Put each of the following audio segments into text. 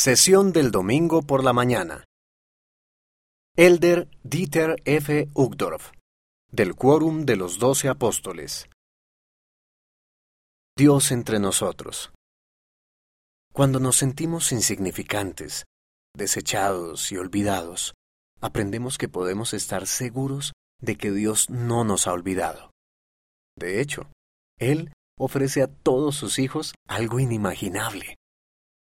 Sesión del domingo por la mañana. Elder Dieter F. Uchtdorf, del Quórum de los Doce Apóstoles. Dios entre nosotros. Cuando nos sentimos insignificantes, desechados y olvidados, aprendemos que podemos estar seguros de que Dios no nos ha olvidado. De hecho, Él ofrece a todos sus hijos algo inimaginable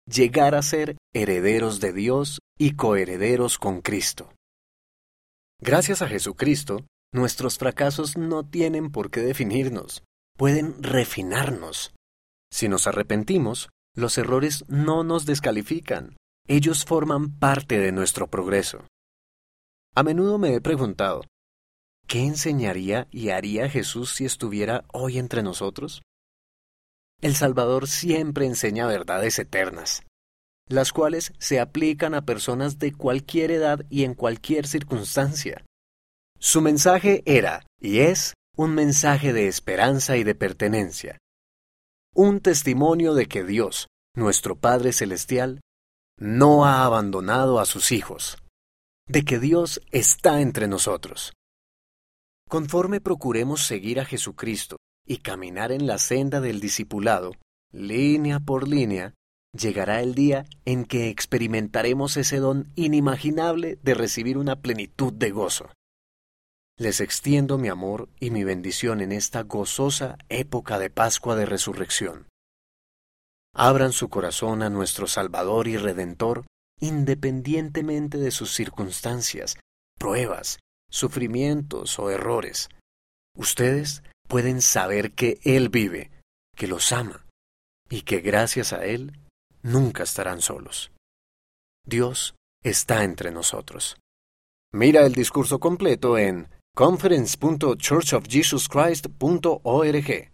llegar a ser herederos de Dios y coherederos con Cristo. Gracias a Jesucristo, nuestros fracasos no tienen por qué definirnos, pueden refinarnos. Si nos arrepentimos, los errores no nos descalifican, ellos forman parte de nuestro progreso. A menudo me he preguntado, ¿qué enseñaría y haría Jesús si estuviera hoy entre nosotros? El Salvador siempre enseña verdades eternas, las cuales se aplican a personas de cualquier edad y en cualquier circunstancia. Su mensaje era y es un mensaje de esperanza y de pertenencia, un testimonio de que Dios, nuestro Padre Celestial, no ha abandonado a sus hijos, de que Dios está entre nosotros. Conforme procuremos seguir a Jesucristo y caminar en la senda del discipulado, línea por línea, llegará el día en que experimentaremos ese don inimaginable de recibir una plenitud de gozo. Les extiendo mi amor y mi bendición en esta gozosa época de Pascua de Resurrección. Abran su corazón a nuestro Salvador y Redentor independientemente de sus circunstancias, pruebas, sufrimientos o errores. Ustedes pueden saber que Él vive, que los ama y que gracias a Él nunca estarán solos. Dios está entre nosotros. Mira el discurso completo en conference.churchofjesuschrist.org.